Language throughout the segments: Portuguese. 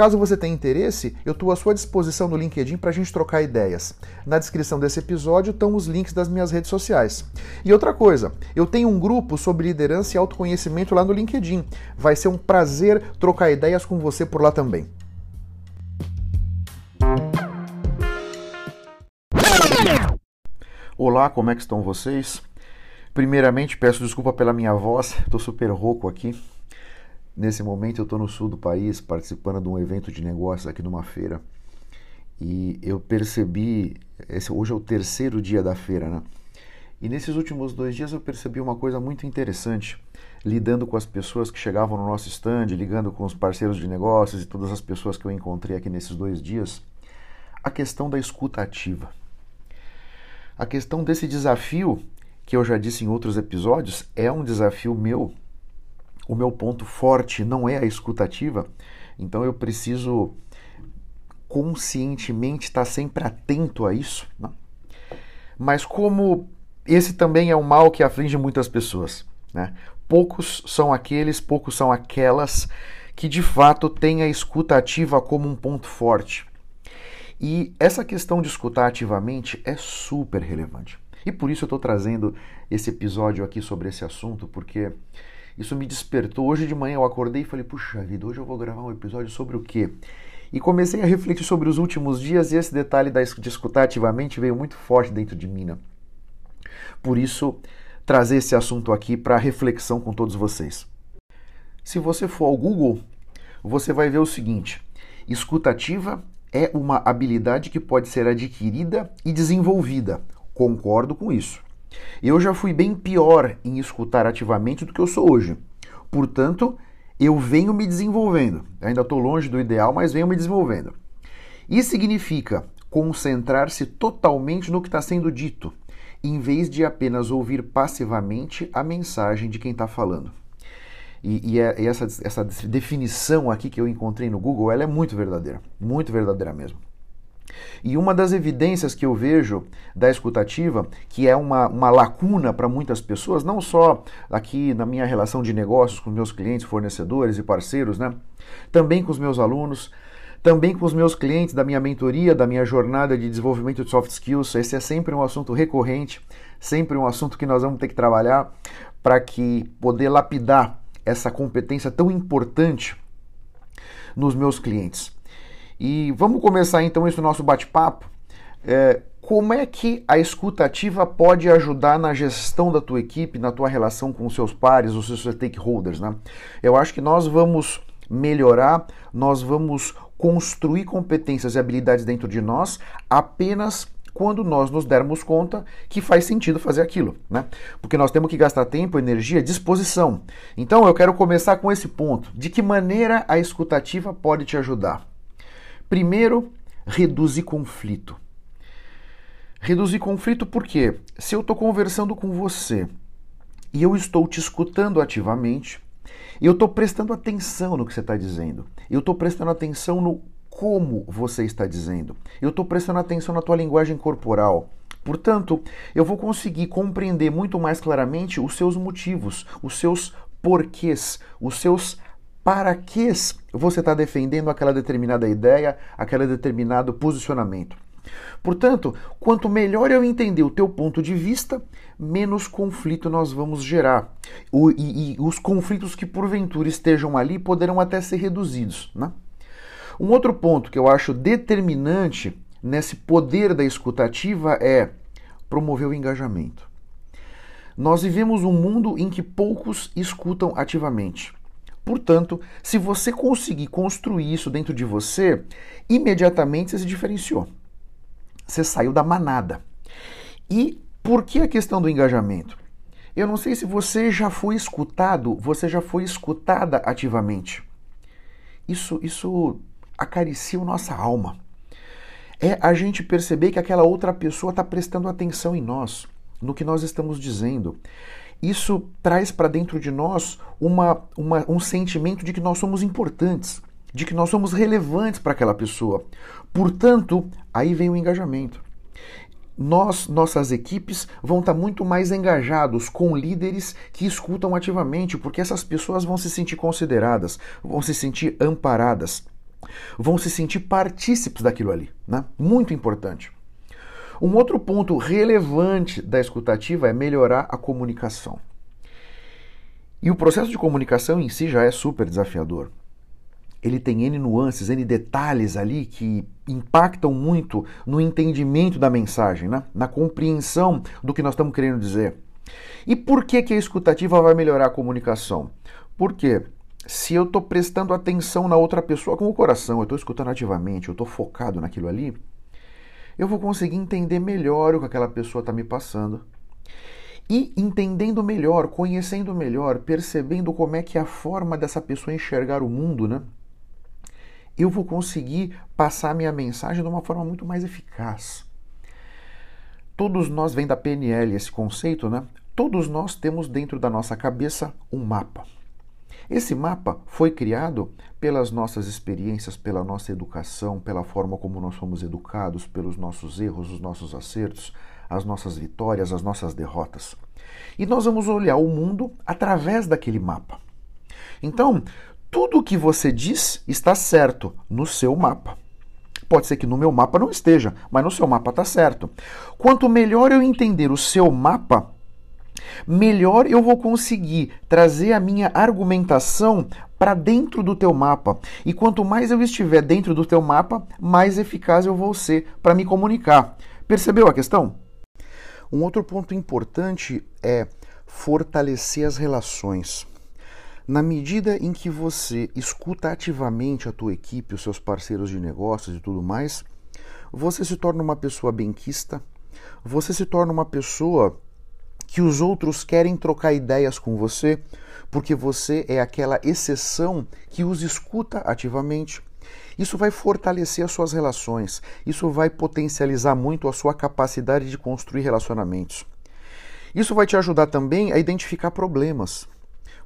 Caso você tenha interesse, eu estou à sua disposição no LinkedIn para a gente trocar ideias. Na descrição desse episódio estão os links das minhas redes sociais. E outra coisa, eu tenho um grupo sobre liderança e autoconhecimento lá no LinkedIn. Vai ser um prazer trocar ideias com você por lá também. Olá, como é que estão vocês? Primeiramente, peço desculpa pela minha voz, estou super rouco aqui. Nesse momento eu estou no sul do país participando de um evento de negócios aqui numa feira e eu percebi, esse, hoje é o terceiro dia da feira, né? E nesses últimos dois dias eu percebi uma coisa muito interessante, lidando com as pessoas que chegavam no nosso stand, ligando com os parceiros de negócios e todas as pessoas que eu encontrei aqui nesses dois dias, a questão da escuta ativa. A questão desse desafio, que eu já disse em outros episódios, é um desafio meu o meu ponto forte não é a escutativa, então eu preciso conscientemente estar sempre atento a isso. Né? Mas como esse também é um mal que aflige muitas pessoas, né? poucos são aqueles, poucos são aquelas que de fato têm a escuta ativa como um ponto forte. E essa questão de escutar ativamente é super relevante. E por isso eu estou trazendo esse episódio aqui sobre esse assunto, porque isso me despertou. Hoje de manhã eu acordei e falei: puxa vida, hoje eu vou gravar um episódio sobre o quê? E comecei a refletir sobre os últimos dias e esse detalhe de escutar ativamente veio muito forte dentro de mim. Né? Por isso, trazer esse assunto aqui para reflexão com todos vocês. Se você for ao Google, você vai ver o seguinte: escutativa é uma habilidade que pode ser adquirida e desenvolvida. Concordo com isso. Eu já fui bem pior em escutar ativamente do que eu sou hoje. Portanto, eu venho me desenvolvendo. Ainda estou longe do ideal, mas venho me desenvolvendo. Isso significa concentrar-se totalmente no que está sendo dito, em vez de apenas ouvir passivamente a mensagem de quem está falando. E, e, é, e essa, essa definição aqui que eu encontrei no Google, ela é muito verdadeira, muito verdadeira mesmo. E uma das evidências que eu vejo da escutativa, que é uma, uma lacuna para muitas pessoas, não só aqui na minha relação de negócios com meus clientes, fornecedores e parceiros, né? também com os meus alunos, também com os meus clientes da minha mentoria, da minha jornada de desenvolvimento de soft skills. Esse é sempre um assunto recorrente, sempre um assunto que nós vamos ter que trabalhar para que poder lapidar essa competência tão importante nos meus clientes. E vamos começar então esse nosso bate-papo. É, como é que a escuta ativa pode ajudar na gestão da tua equipe, na tua relação com os seus pares, os seus stakeholders, né? Eu acho que nós vamos melhorar, nós vamos construir competências e habilidades dentro de nós apenas quando nós nos dermos conta que faz sentido fazer aquilo, né? Porque nós temos que gastar tempo, energia, disposição. Então eu quero começar com esse ponto. De que maneira a escutativa pode te ajudar? Primeiro, reduzir conflito. Reduzir conflito porque se eu estou conversando com você e eu estou te escutando ativamente, eu estou prestando atenção no que você está dizendo, eu estou prestando atenção no como você está dizendo, eu estou prestando atenção na tua linguagem corporal. Portanto, eu vou conseguir compreender muito mais claramente os seus motivos, os seus porquês, os seus para que você está defendendo aquela determinada ideia, aquele determinado posicionamento. Portanto, quanto melhor eu entender o teu ponto de vista, menos conflito nós vamos gerar. O, e, e, os conflitos que porventura estejam ali poderão até ser reduzidos. Né? Um outro ponto que eu acho determinante nesse poder da escutativa é promover o engajamento. Nós vivemos um mundo em que poucos escutam ativamente. Portanto, se você conseguir construir isso dentro de você, imediatamente você se diferenciou. Você saiu da manada. E por que a questão do engajamento? Eu não sei se você já foi escutado, você já foi escutada ativamente. Isso, isso acaricia a nossa alma. É a gente perceber que aquela outra pessoa está prestando atenção em nós, no que nós estamos dizendo. Isso traz para dentro de nós uma, uma, um sentimento de que nós somos importantes, de que nós somos relevantes para aquela pessoa. Portanto, aí vem o engajamento nós, nossas equipes, vão estar muito mais engajados com líderes que escutam ativamente, porque essas pessoas vão se sentir consideradas, vão se sentir amparadas, vão se sentir partícipes daquilo ali, né? Muito importante. Um outro ponto relevante da escutativa é melhorar a comunicação. E o processo de comunicação em si já é super desafiador ele tem N nuances, N detalhes ali que impactam muito no entendimento da mensagem, né? na compreensão do que nós estamos querendo dizer. E por que, que a escutativa vai melhorar a comunicação? Porque se eu estou prestando atenção na outra pessoa com o coração, eu estou escutando ativamente, eu estou focado naquilo ali, eu vou conseguir entender melhor o que aquela pessoa está me passando. E entendendo melhor, conhecendo melhor, percebendo como é que é a forma dessa pessoa enxergar o mundo, né? eu vou conseguir passar minha mensagem de uma forma muito mais eficaz. Todos nós, vem da PNL esse conceito, né? Todos nós temos dentro da nossa cabeça um mapa. Esse mapa foi criado pelas nossas experiências, pela nossa educação, pela forma como nós fomos educados, pelos nossos erros, os nossos acertos, as nossas vitórias, as nossas derrotas. E nós vamos olhar o mundo através daquele mapa. Então, tudo o que você diz está certo no seu mapa. Pode ser que no meu mapa não esteja, mas no seu mapa está certo. Quanto melhor eu entender o seu mapa, melhor eu vou conseguir trazer a minha argumentação para dentro do teu mapa. E quanto mais eu estiver dentro do teu mapa, mais eficaz eu vou ser para me comunicar. Percebeu a questão? Um outro ponto importante é fortalecer as relações. Na medida em que você escuta ativamente a tua equipe, os seus parceiros de negócios e tudo mais, você se torna uma pessoa benquista, você se torna uma pessoa que os outros querem trocar ideias com você, porque você é aquela exceção que os escuta ativamente. Isso vai fortalecer as suas relações, isso vai potencializar muito a sua capacidade de construir relacionamentos. Isso vai te ajudar também a identificar problemas.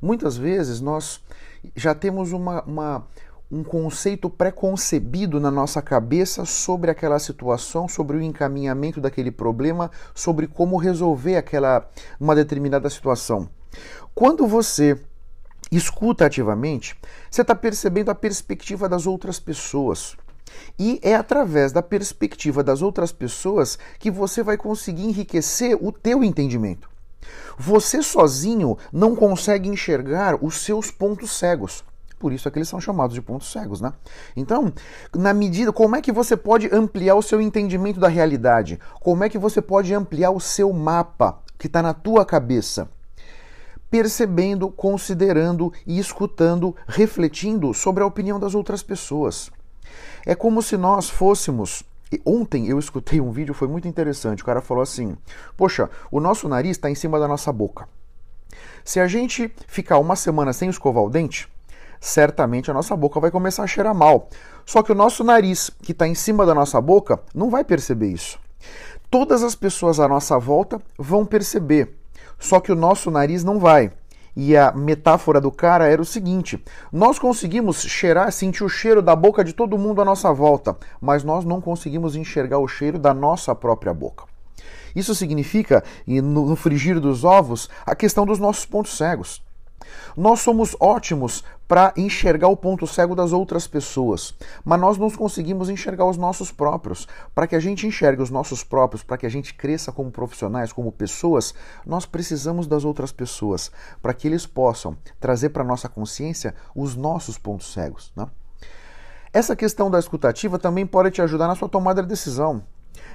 Muitas vezes nós já temos uma, uma um conceito pré-concebido na nossa cabeça sobre aquela situação, sobre o encaminhamento daquele problema, sobre como resolver aquela uma determinada situação. Quando você escuta ativamente, você está percebendo a perspectiva das outras pessoas. E é através da perspectiva das outras pessoas que você vai conseguir enriquecer o teu entendimento. Você sozinho não consegue enxergar os seus pontos cegos. Por isso é que eles são chamados de pontos cegos, né? Então, na medida, como é que você pode ampliar o seu entendimento da realidade? Como é que você pode ampliar o seu mapa que está na tua cabeça? Percebendo, considerando e escutando, refletindo sobre a opinião das outras pessoas. É como se nós fôssemos ontem eu escutei um vídeo, foi muito interessante. O cara falou assim: Poxa, o nosso nariz está em cima da nossa boca. Se a gente ficar uma semana sem escovar o dente, certamente a nossa boca vai começar a cheirar mal. Só que o nosso nariz, que está em cima da nossa boca, não vai perceber isso. Todas as pessoas à nossa volta vão perceber, só que o nosso nariz não vai. E a metáfora do cara era o seguinte: nós conseguimos cheirar, sentir o cheiro da boca de todo mundo à nossa volta, mas nós não conseguimos enxergar o cheiro da nossa própria boca. Isso significa, no frigir dos ovos, a questão dos nossos pontos cegos. Nós somos ótimos para enxergar o ponto cego das outras pessoas, mas nós não conseguimos enxergar os nossos próprios. Para que a gente enxergue os nossos próprios, para que a gente cresça como profissionais, como pessoas, nós precisamos das outras pessoas, para que eles possam trazer para nossa consciência os nossos pontos cegos. Né? Essa questão da escutativa também pode te ajudar na sua tomada de decisão.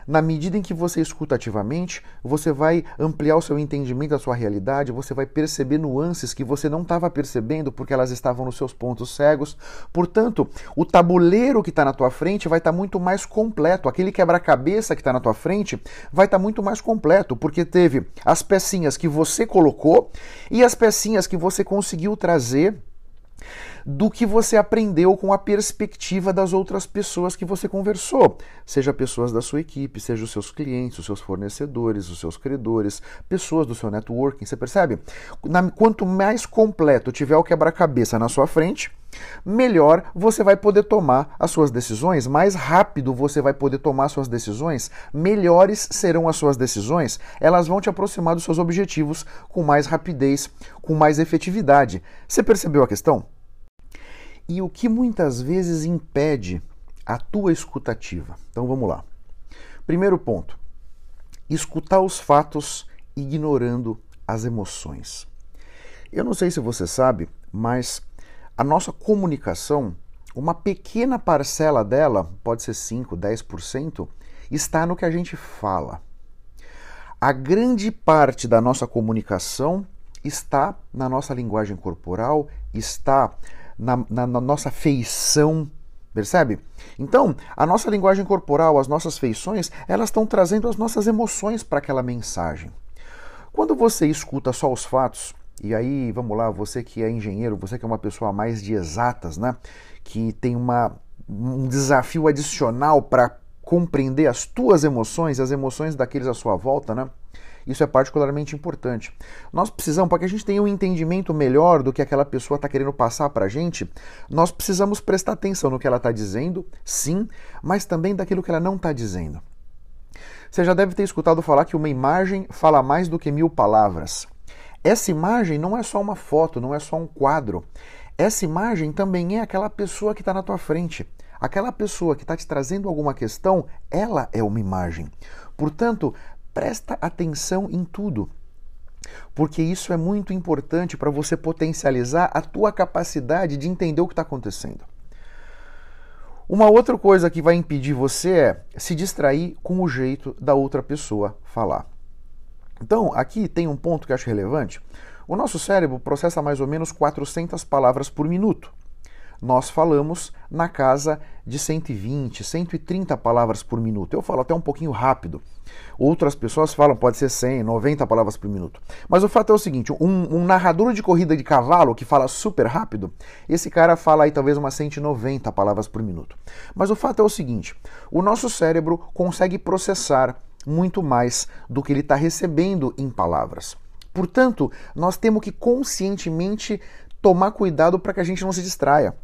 Na medida em que você escuta ativamente, você vai ampliar o seu entendimento da sua realidade, você vai perceber nuances que você não estava percebendo porque elas estavam nos seus pontos cegos. Portanto, o tabuleiro que está na tua frente vai estar tá muito mais completo. Aquele quebra-cabeça que está na tua frente vai estar tá muito mais completo, porque teve as pecinhas que você colocou e as pecinhas que você conseguiu trazer do que você aprendeu com a perspectiva das outras pessoas que você conversou, seja pessoas da sua equipe, seja os seus clientes, os seus fornecedores, os seus credores, pessoas do seu networking, você percebe? Quanto mais completo tiver o quebra-cabeça na sua frente, melhor você vai poder tomar as suas decisões, mais rápido você vai poder tomar as suas decisões, melhores serão as suas decisões, elas vão te aproximar dos seus objetivos com mais rapidez, com mais efetividade. Você percebeu a questão? E o que muitas vezes impede a tua escutativa. Então vamos lá. Primeiro ponto: escutar os fatos ignorando as emoções. Eu não sei se você sabe, mas a nossa comunicação, uma pequena parcela dela, pode ser 5, 10%, está no que a gente fala. A grande parte da nossa comunicação está na nossa linguagem corporal, está na, na, na nossa feição, percebe? Então, a nossa linguagem corporal, as nossas feições, elas estão trazendo as nossas emoções para aquela mensagem. Quando você escuta só os fatos, e aí, vamos lá, você que é engenheiro, você que é uma pessoa mais de exatas, né? Que tem uma, um desafio adicional para compreender as tuas emoções, as emoções daqueles à sua volta, né? Isso é particularmente importante. Nós precisamos, para que a gente tenha um entendimento melhor do que aquela pessoa está querendo passar para a gente, nós precisamos prestar atenção no que ela está dizendo, sim, mas também daquilo que ela não está dizendo. Você já deve ter escutado falar que uma imagem fala mais do que mil palavras. Essa imagem não é só uma foto, não é só um quadro. Essa imagem também é aquela pessoa que está na tua frente. Aquela pessoa que está te trazendo alguma questão, ela é uma imagem. Portanto, presta atenção em tudo. Porque isso é muito importante para você potencializar a tua capacidade de entender o que está acontecendo. Uma outra coisa que vai impedir você é se distrair com o jeito da outra pessoa falar. Então, aqui tem um ponto que eu acho relevante. O nosso cérebro processa mais ou menos 400 palavras por minuto nós falamos na casa de 120, 130 palavras por minuto. Eu falo até um pouquinho rápido. Outras pessoas falam, pode ser 100, 90 palavras por minuto. Mas o fato é o seguinte: um, um narrador de corrida de cavalo que fala super rápido, esse cara fala aí talvez umas 190 palavras por minuto. Mas o fato é o seguinte: o nosso cérebro consegue processar muito mais do que ele está recebendo em palavras. Portanto, nós temos que conscientemente tomar cuidado para que a gente não se distraia.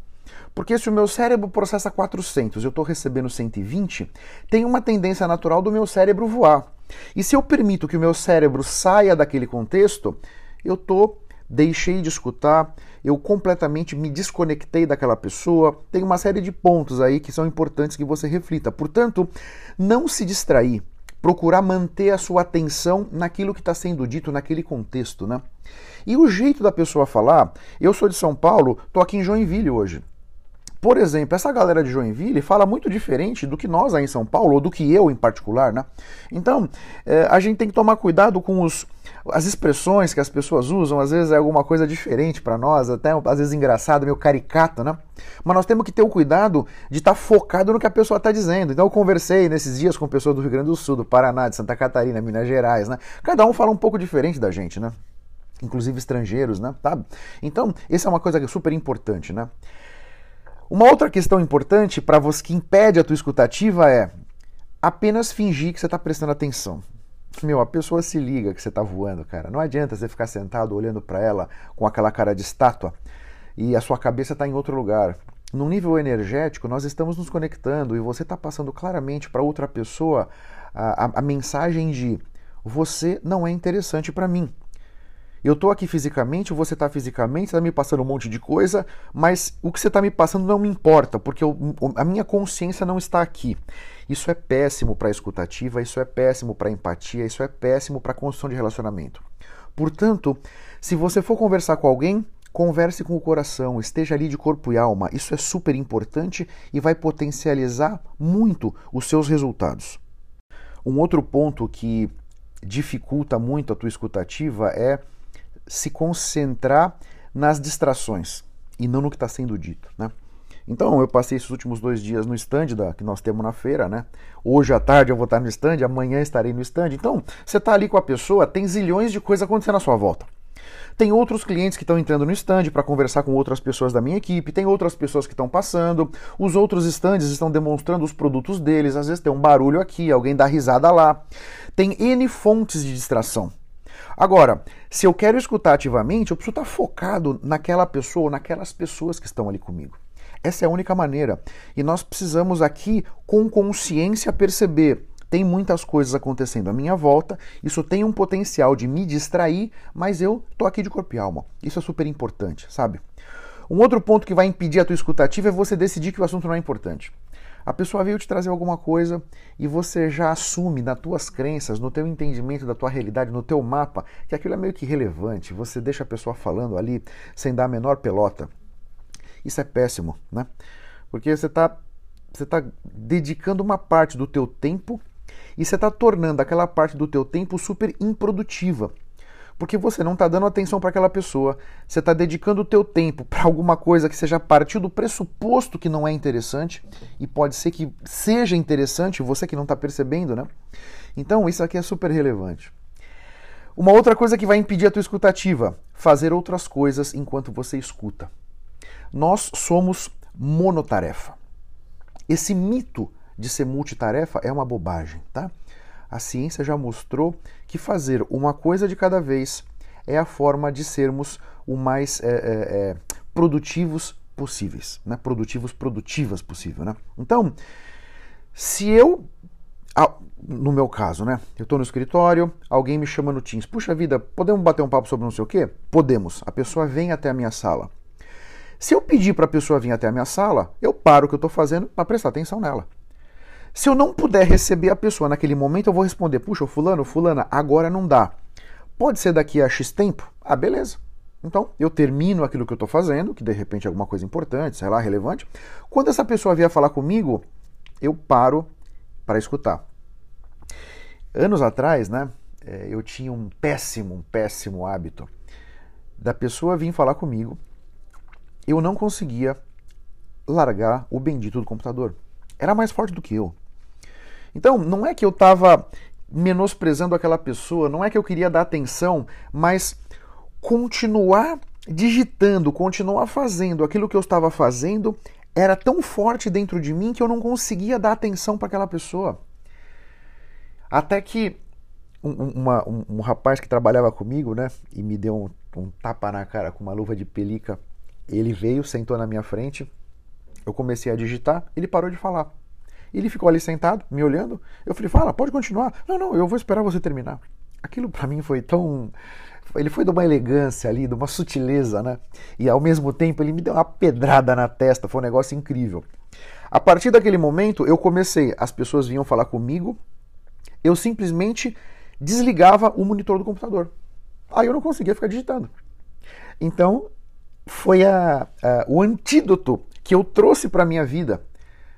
Porque se o meu cérebro processa 400 e eu estou recebendo 120, tem uma tendência natural do meu cérebro voar. E se eu permito que o meu cérebro saia daquele contexto, eu tô deixei de escutar, eu completamente me desconectei daquela pessoa. Tem uma série de pontos aí que são importantes que você reflita. Portanto, não se distrair, procurar manter a sua atenção naquilo que está sendo dito naquele contexto, né? E o jeito da pessoa falar, eu sou de São Paulo, tô aqui em Joinville hoje. Por exemplo, essa galera de Joinville fala muito diferente do que nós aí em São Paulo, ou do que eu em particular, né? Então, é, a gente tem que tomar cuidado com os, as expressões que as pessoas usam, às vezes é alguma coisa diferente para nós, até às vezes engraçado, meio caricato, né? Mas nós temos que ter o cuidado de estar tá focado no que a pessoa está dizendo. Então, eu conversei nesses dias com pessoas do Rio Grande do Sul, do Paraná, de Santa Catarina, Minas Gerais, né? Cada um fala um pouco diferente da gente, né? Inclusive estrangeiros, né? Tá? Então, essa é uma coisa é super importante, né? Uma outra questão importante para você que impede a tua escutativa é apenas fingir que você está prestando atenção. Meu, a pessoa se liga que você está voando, cara. Não adianta você ficar sentado olhando para ela com aquela cara de estátua e a sua cabeça está em outro lugar. No nível energético, nós estamos nos conectando e você está passando claramente para outra pessoa a, a, a mensagem de você não é interessante para mim. Eu estou aqui fisicamente, você está fisicamente, você está me passando um monte de coisa, mas o que você está me passando não me importa, porque eu, a minha consciência não está aqui. Isso é péssimo para a escutativa, isso é péssimo para a empatia, isso é péssimo para a construção de relacionamento. Portanto, se você for conversar com alguém, converse com o coração, esteja ali de corpo e alma. Isso é super importante e vai potencializar muito os seus resultados. Um outro ponto que dificulta muito a tua escutativa é se concentrar nas distrações e não no que está sendo dito, né? Então, eu passei esses últimos dois dias no stand da, que nós temos na feira, né? Hoje à tarde eu vou estar no stand, amanhã estarei no stand. Então, você está ali com a pessoa, tem zilhões de coisas acontecendo à sua volta. Tem outros clientes que estão entrando no stand para conversar com outras pessoas da minha equipe, tem outras pessoas que estão passando, os outros stands estão demonstrando os produtos deles, às vezes tem um barulho aqui, alguém dá risada lá. Tem N fontes de distração. Agora, se eu quero escutar ativamente, eu preciso estar focado naquela pessoa, naquelas pessoas que estão ali comigo. Essa é a única maneira. E nós precisamos aqui, com consciência, perceber tem muitas coisas acontecendo à minha volta, isso tem um potencial de me distrair, mas eu tô aqui de corpo e alma. Isso é super importante, sabe? Um outro ponto que vai impedir a tua escutativa é você decidir que o assunto não é importante. A pessoa veio te trazer alguma coisa e você já assume nas tuas crenças, no teu entendimento da tua realidade, no teu mapa, que aquilo é meio que irrelevante. Você deixa a pessoa falando ali sem dar a menor pelota. Isso é péssimo, né? Porque você está você tá dedicando uma parte do teu tempo e você está tornando aquela parte do teu tempo super improdutiva. Porque você não está dando atenção para aquela pessoa, você está dedicando o teu tempo para alguma coisa que seja partir do pressuposto que não é interessante, e pode ser que seja interessante, você que não está percebendo, né? Então isso aqui é super relevante. Uma outra coisa que vai impedir a tua escutativa, fazer outras coisas enquanto você escuta. Nós somos monotarefa. Esse mito de ser multitarefa é uma bobagem, tá? A ciência já mostrou que fazer uma coisa de cada vez é a forma de sermos o mais é, é, é, produtivos possíveis, né? Produtivos, produtivas possível, né? Então, se eu, no meu caso, né? Eu estou no escritório, alguém me chama no Teams, puxa vida, podemos bater um papo sobre não sei o quê? Podemos. A pessoa vem até a minha sala. Se eu pedir para a pessoa vir até a minha sala, eu paro o que eu estou fazendo para prestar atenção nela. Se eu não puder receber a pessoa naquele momento, eu vou responder: puxa, fulano, fulana, agora não dá. Pode ser daqui a X tempo? Ah, beleza. Então, eu termino aquilo que eu estou fazendo, que de repente é alguma coisa importante, sei lá, relevante. Quando essa pessoa vier falar comigo, eu paro para escutar. Anos atrás, né, é, eu tinha um péssimo, um péssimo hábito da pessoa vir falar comigo, eu não conseguia largar o bendito do computador. Era mais forte do que eu. Então, não é que eu estava menosprezando aquela pessoa, não é que eu queria dar atenção, mas continuar digitando, continuar fazendo aquilo que eu estava fazendo era tão forte dentro de mim que eu não conseguia dar atenção para aquela pessoa. Até que um, uma, um, um, rapaz que trabalhava comigo, né, e me deu um, um tapa na cara com uma luva de pelica, ele veio, sentou na minha frente, eu comecei a digitar, ele parou de falar. Ele ficou ali sentado, me olhando. Eu falei, fala, pode continuar. Não, não, eu vou esperar você terminar. Aquilo para mim foi tão. Ele foi de uma elegância ali, de uma sutileza, né? E ao mesmo tempo ele me deu uma pedrada na testa, foi um negócio incrível. A partir daquele momento eu comecei, as pessoas vinham falar comigo, eu simplesmente desligava o monitor do computador. Aí eu não conseguia ficar digitando. Então foi a, a, o antídoto que eu trouxe para minha vida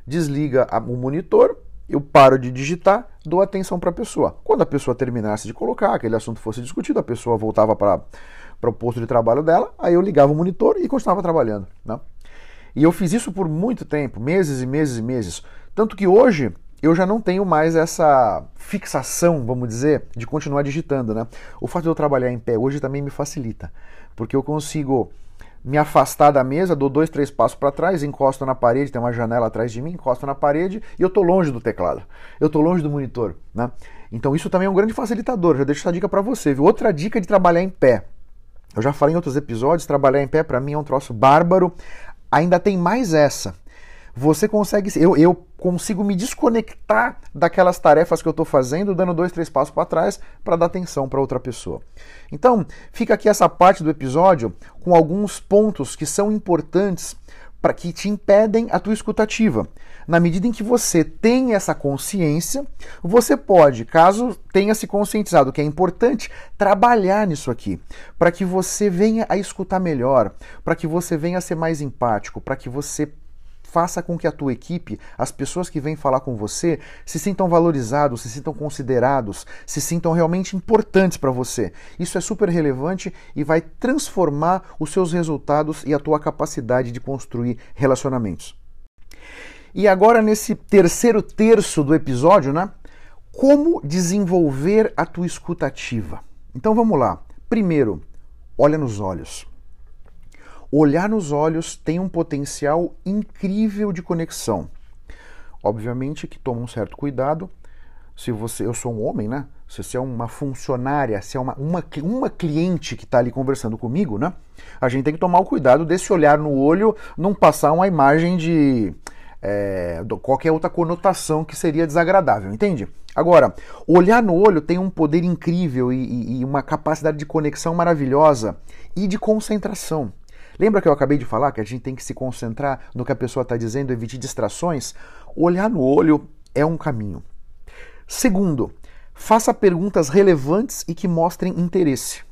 desliga o monitor, eu paro de digitar, dou atenção para a pessoa. Quando a pessoa terminasse de colocar, aquele assunto fosse discutido, a pessoa voltava para o posto de trabalho dela, aí eu ligava o monitor e continuava trabalhando. Né? E eu fiz isso por muito tempo, meses e meses e meses. Tanto que hoje eu já não tenho mais essa fixação, vamos dizer, de continuar digitando. Né? O fato de eu trabalhar em pé hoje também me facilita, porque eu consigo me afastar da mesa, dou dois, três passos para trás, encosto na parede, tem uma janela atrás de mim, encosto na parede e eu estou longe do teclado, eu estou longe do monitor. Né? Então isso também é um grande facilitador, já deixo essa dica para você. Viu? Outra dica de trabalhar em pé. Eu já falei em outros episódios, trabalhar em pé para mim é um troço bárbaro. Ainda tem mais essa você consegue. Eu, eu consigo me desconectar daquelas tarefas que eu estou fazendo, dando dois, três passos para trás para dar atenção para outra pessoa. Então, fica aqui essa parte do episódio com alguns pontos que são importantes para que te impedem a tua escutativa. Na medida em que você tem essa consciência, você pode, caso tenha se conscientizado que é importante, trabalhar nisso aqui, para que você venha a escutar melhor, para que você venha a ser mais empático, para que você faça com que a tua equipe, as pessoas que vêm falar com você, se sintam valorizados, se sintam considerados, se sintam realmente importantes para você. Isso é super relevante e vai transformar os seus resultados e a tua capacidade de construir relacionamentos. E agora nesse terceiro terço do episódio, né? Como desenvolver a tua escutativa? Então vamos lá. Primeiro, olha nos olhos. Olhar nos olhos tem um potencial incrível de conexão. Obviamente que toma um certo cuidado. Se você, eu sou um homem, né? Se você é uma funcionária, se é uma, uma, uma cliente que está ali conversando comigo, né? A gente tem que tomar o cuidado desse olhar no olho não passar uma imagem de é, qualquer outra conotação que seria desagradável, entende? Agora, olhar no olho tem um poder incrível e, e uma capacidade de conexão maravilhosa e de concentração. Lembra que eu acabei de falar que a gente tem que se concentrar no que a pessoa está dizendo, evitar distrações? Olhar no olho é um caminho. Segundo, faça perguntas relevantes e que mostrem interesse.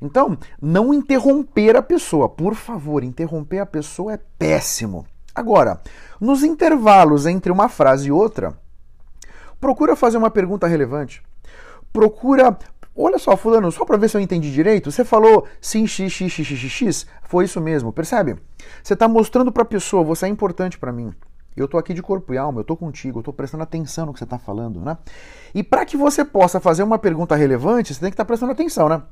Então, não interromper a pessoa. Por favor, interromper a pessoa é péssimo. Agora, nos intervalos entre uma frase e outra, procura fazer uma pergunta relevante. Procura Olha só, fulano, só para ver se eu entendi direito, você falou sim, x, x, x, x, x, foi isso mesmo, percebe? Você está mostrando para a pessoa, você é importante para mim. Eu estou aqui de corpo e alma, eu estou contigo, eu estou prestando atenção no que você está falando, né? E para que você possa fazer uma pergunta relevante, você tem que estar tá prestando atenção, né?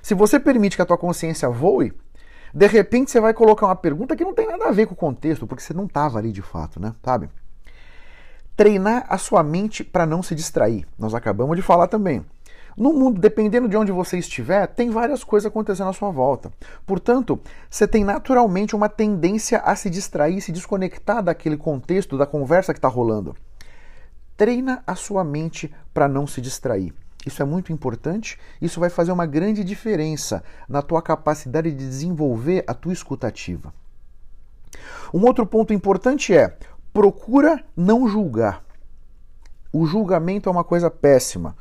Se você permite que a tua consciência voe, de repente você vai colocar uma pergunta que não tem nada a ver com o contexto, porque você não estava ali de fato, né? Sabe? Treinar a sua mente para não se distrair. Nós acabamos de falar também. No mundo, dependendo de onde você estiver, tem várias coisas acontecendo à sua volta. Portanto, você tem naturalmente uma tendência a se distrair, se desconectar daquele contexto, da conversa que está rolando. Treina a sua mente para não se distrair. Isso é muito importante, isso vai fazer uma grande diferença na tua capacidade de desenvolver a tua escutativa. Um outro ponto importante é procura não julgar. O julgamento é uma coisa péssima.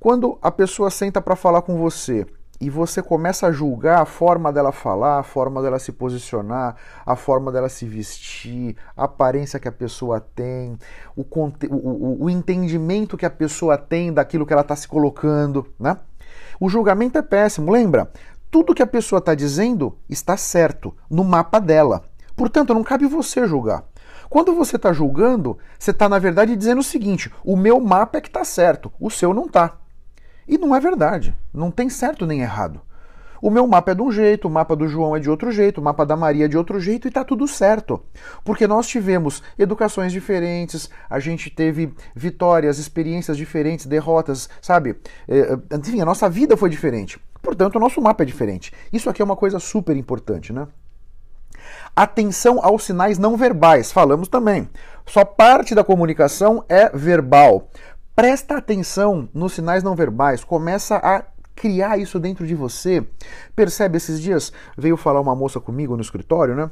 Quando a pessoa senta para falar com você e você começa a julgar a forma dela falar, a forma dela se posicionar, a forma dela se vestir, a aparência que a pessoa tem, o, o, o entendimento que a pessoa tem daquilo que ela está se colocando, né? O julgamento é péssimo, lembra? Tudo que a pessoa está dizendo está certo no mapa dela. Portanto, não cabe você julgar. Quando você está julgando, você está, na verdade, dizendo o seguinte: o meu mapa é que está certo, o seu não está. E não é verdade. Não tem certo nem errado. O meu mapa é de um jeito, o mapa do João é de outro jeito, o mapa da Maria é de outro jeito e está tudo certo. Porque nós tivemos educações diferentes, a gente teve vitórias, experiências diferentes, derrotas, sabe? É, é, enfim, a nossa vida foi diferente. Portanto, o nosso mapa é diferente. Isso aqui é uma coisa super importante, né? Atenção aos sinais não verbais, falamos também. Só parte da comunicação é verbal. Presta atenção nos sinais não verbais, começa a criar isso dentro de você. Percebe, esses dias veio falar uma moça comigo no escritório, né?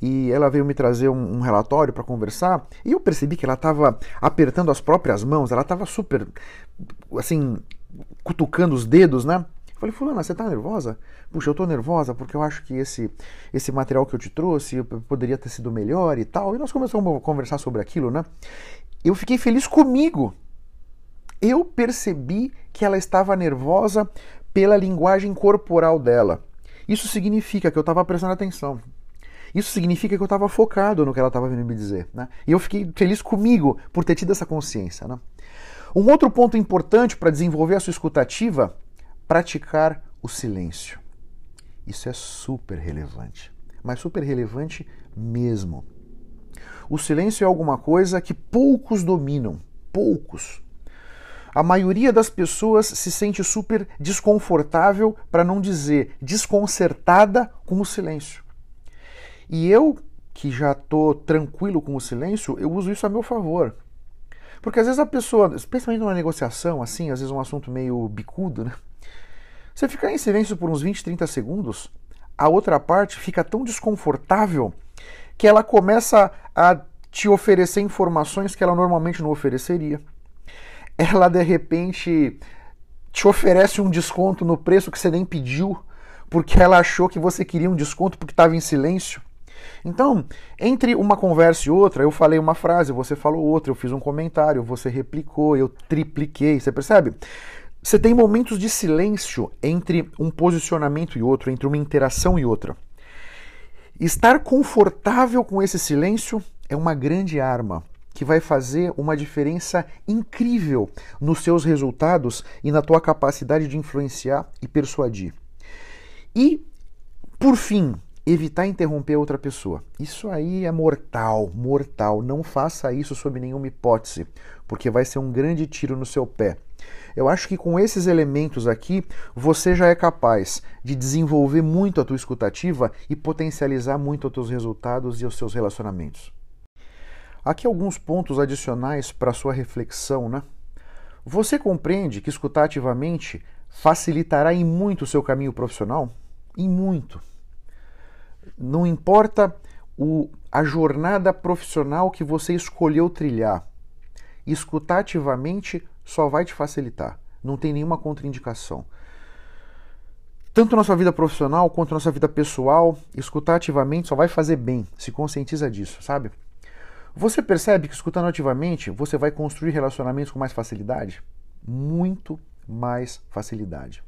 E ela veio me trazer um, um relatório para conversar, e eu percebi que ela estava apertando as próprias mãos, ela estava super, assim, cutucando os dedos, né? Falei, fulana, você tá nervosa? Puxa, eu tô nervosa porque eu acho que esse, esse material que eu te trouxe poderia ter sido melhor e tal. E nós começamos a conversar sobre aquilo, né? Eu fiquei feliz comigo eu percebi que ela estava nervosa pela linguagem corporal dela. Isso significa que eu estava prestando atenção. Isso significa que eu estava focado no que ela estava vindo me dizer. Né? E eu fiquei feliz comigo por ter tido essa consciência. Né? Um outro ponto importante para desenvolver a sua escutativa, praticar o silêncio. Isso é super relevante, mas super relevante mesmo. O silêncio é alguma coisa que poucos dominam, poucos a maioria das pessoas se sente super desconfortável, para não dizer desconcertada, com o silêncio. E eu, que já estou tranquilo com o silêncio, eu uso isso a meu favor. Porque às vezes a pessoa, especialmente numa negociação, assim, às vezes um assunto meio bicudo, né? Você ficar em silêncio por uns 20, 30 segundos, a outra parte fica tão desconfortável que ela começa a te oferecer informações que ela normalmente não ofereceria ela de repente te oferece um desconto no preço que você nem pediu, porque ela achou que você queria um desconto porque estava em silêncio. Então, entre uma conversa e outra, eu falei uma frase, você falou outra, eu fiz um comentário, você replicou, eu tripliquei, você percebe? Você tem momentos de silêncio entre um posicionamento e outro, entre uma interação e outra. Estar confortável com esse silêncio é uma grande arma que vai fazer uma diferença incrível nos seus resultados e na tua capacidade de influenciar e persuadir. E, por fim, evitar interromper outra pessoa. Isso aí é mortal, mortal. Não faça isso sob nenhuma hipótese, porque vai ser um grande tiro no seu pé. Eu acho que com esses elementos aqui, você já é capaz de desenvolver muito a tua escutativa e potencializar muito os teus resultados e os seus relacionamentos. Aqui alguns pontos adicionais para sua reflexão, né? Você compreende que escutar ativamente facilitará em muito o seu caminho profissional? Em muito. Não importa o, a jornada profissional que você escolheu trilhar, escutar ativamente só vai te facilitar. Não tem nenhuma contraindicação. Tanto na sua vida profissional quanto na sua vida pessoal, escutar ativamente só vai fazer bem. Se conscientiza disso, sabe? Você percebe que escutando ativamente você vai construir relacionamentos com mais facilidade? Muito mais facilidade.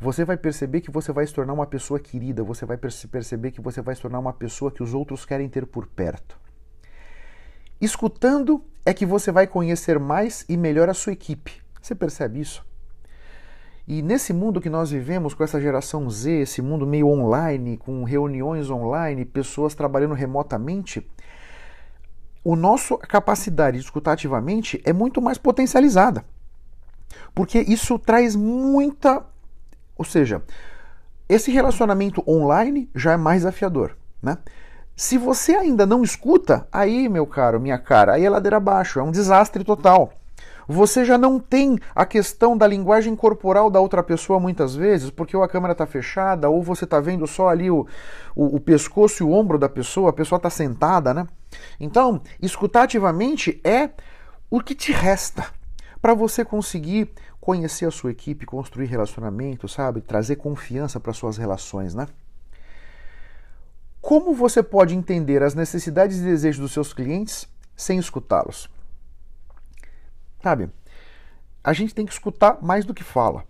Você vai perceber que você vai se tornar uma pessoa querida, você vai perceber que você vai se tornar uma pessoa que os outros querem ter por perto. Escutando é que você vai conhecer mais e melhor a sua equipe. Você percebe isso? E nesse mundo que nós vivemos, com essa geração Z, esse mundo meio online, com reuniões online, pessoas trabalhando remotamente, o nosso capacidade de escutar ativamente é muito mais potencializada. Porque isso traz muita. Ou seja, esse relacionamento online já é mais desafiador. Né? Se você ainda não escuta, aí, meu caro, minha cara, aí é ladeira abaixo, é um desastre total. Você já não tem a questão da linguagem corporal da outra pessoa muitas vezes, porque ou a câmera está fechada, ou você está vendo só ali o, o, o, pescoço e o ombro da pessoa, a pessoa está sentada, né? Então, escutar ativamente é o que te resta para você conseguir conhecer a sua equipe, construir relacionamento, sabe? Trazer confiança para suas relações, né? Como você pode entender as necessidades e desejos dos seus clientes sem escutá-los? Sabe? A gente tem que escutar mais do que fala.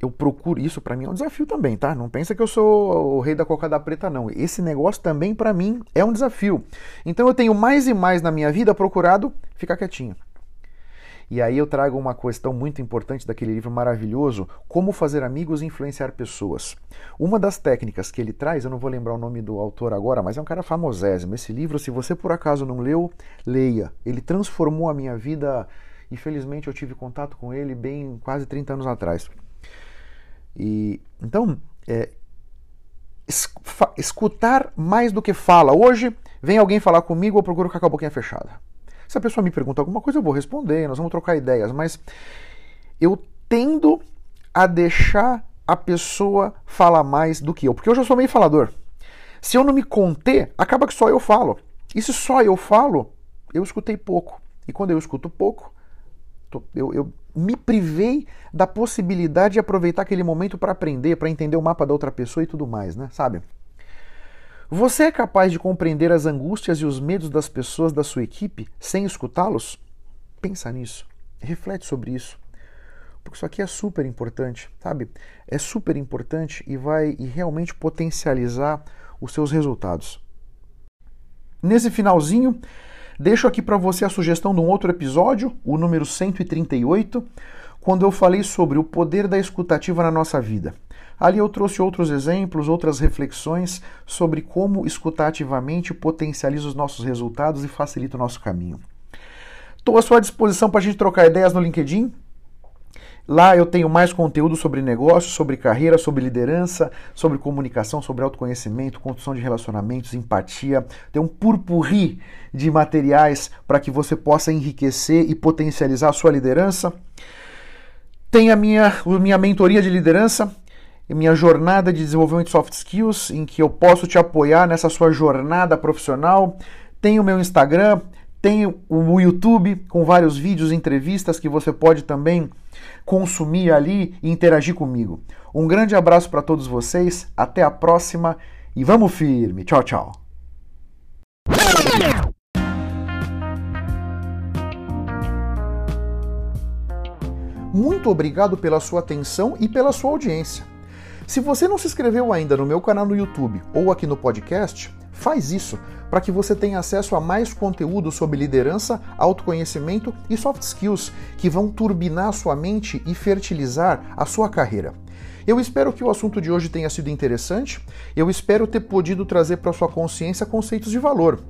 Eu procuro isso para mim é um desafio também, tá? Não pensa que eu sou o rei da cocada preta não. Esse negócio também para mim é um desafio. Então eu tenho mais e mais na minha vida procurado ficar quietinho. E aí eu trago uma questão muito importante daquele livro maravilhoso, Como Fazer Amigos e Influenciar Pessoas. Uma das técnicas que ele traz, eu não vou lembrar o nome do autor agora, mas é um cara famosésimo. Esse livro, se você por acaso não leu, leia. Ele transformou a minha vida. Infelizmente eu tive contato com ele bem quase 30 anos atrás. E então, é, escutar mais do que fala. Hoje vem alguém falar comigo, eu procuro ficar com a boquinha fechada. Se a pessoa me pergunta alguma coisa, eu vou responder, nós vamos trocar ideias, mas eu tendo a deixar a pessoa falar mais do que eu, porque eu já sou meio falador. Se eu não me conter, acaba que só eu falo. E se só eu falo, eu escutei pouco. E quando eu escuto pouco, eu, eu me privei da possibilidade de aproveitar aquele momento para aprender, para entender o mapa da outra pessoa e tudo mais, né? Sabe? Você é capaz de compreender as angústias e os medos das pessoas da sua equipe sem escutá-los? Pensa nisso, reflete sobre isso. Porque isso aqui é super importante, sabe? É super importante e vai e realmente potencializar os seus resultados. Nesse finalzinho, deixo aqui para você a sugestão de um outro episódio, o número 138, quando eu falei sobre o poder da escutativa na nossa vida. Ali eu trouxe outros exemplos, outras reflexões sobre como escutar ativamente potencializa os nossos resultados e facilita o nosso caminho. Estou à sua disposição para a gente trocar ideias no LinkedIn. Lá eu tenho mais conteúdo sobre negócios, sobre carreira, sobre liderança, sobre comunicação, sobre autoconhecimento, construção de relacionamentos, empatia. Tem um purpurri de materiais para que você possa enriquecer e potencializar a sua liderança. Tem a minha, a minha mentoria de liderança, minha jornada de desenvolvimento de soft skills, em que eu posso te apoiar nessa sua jornada profissional. Tem o meu Instagram, tem o YouTube com vários vídeos entrevistas que você pode também consumir ali e interagir comigo. Um grande abraço para todos vocês, até a próxima e vamos firme. Tchau, tchau. Muito obrigado pela sua atenção e pela sua audiência. Se você não se inscreveu ainda no meu canal no YouTube ou aqui no podcast, faz isso para que você tenha acesso a mais conteúdo sobre liderança, autoconhecimento e soft skills que vão turbinar a sua mente e fertilizar a sua carreira. Eu espero que o assunto de hoje tenha sido interessante. Eu espero ter podido trazer para sua consciência conceitos de valor.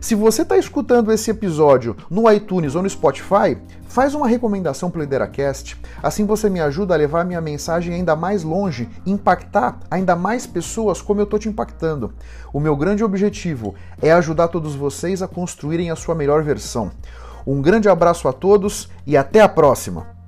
Se você está escutando esse episódio no iTunes ou no Spotify, faz uma recomendação para o Lideracast. Assim você me ajuda a levar minha mensagem ainda mais longe, impactar ainda mais pessoas como eu estou te impactando. O meu grande objetivo é ajudar todos vocês a construírem a sua melhor versão. Um grande abraço a todos e até a próxima!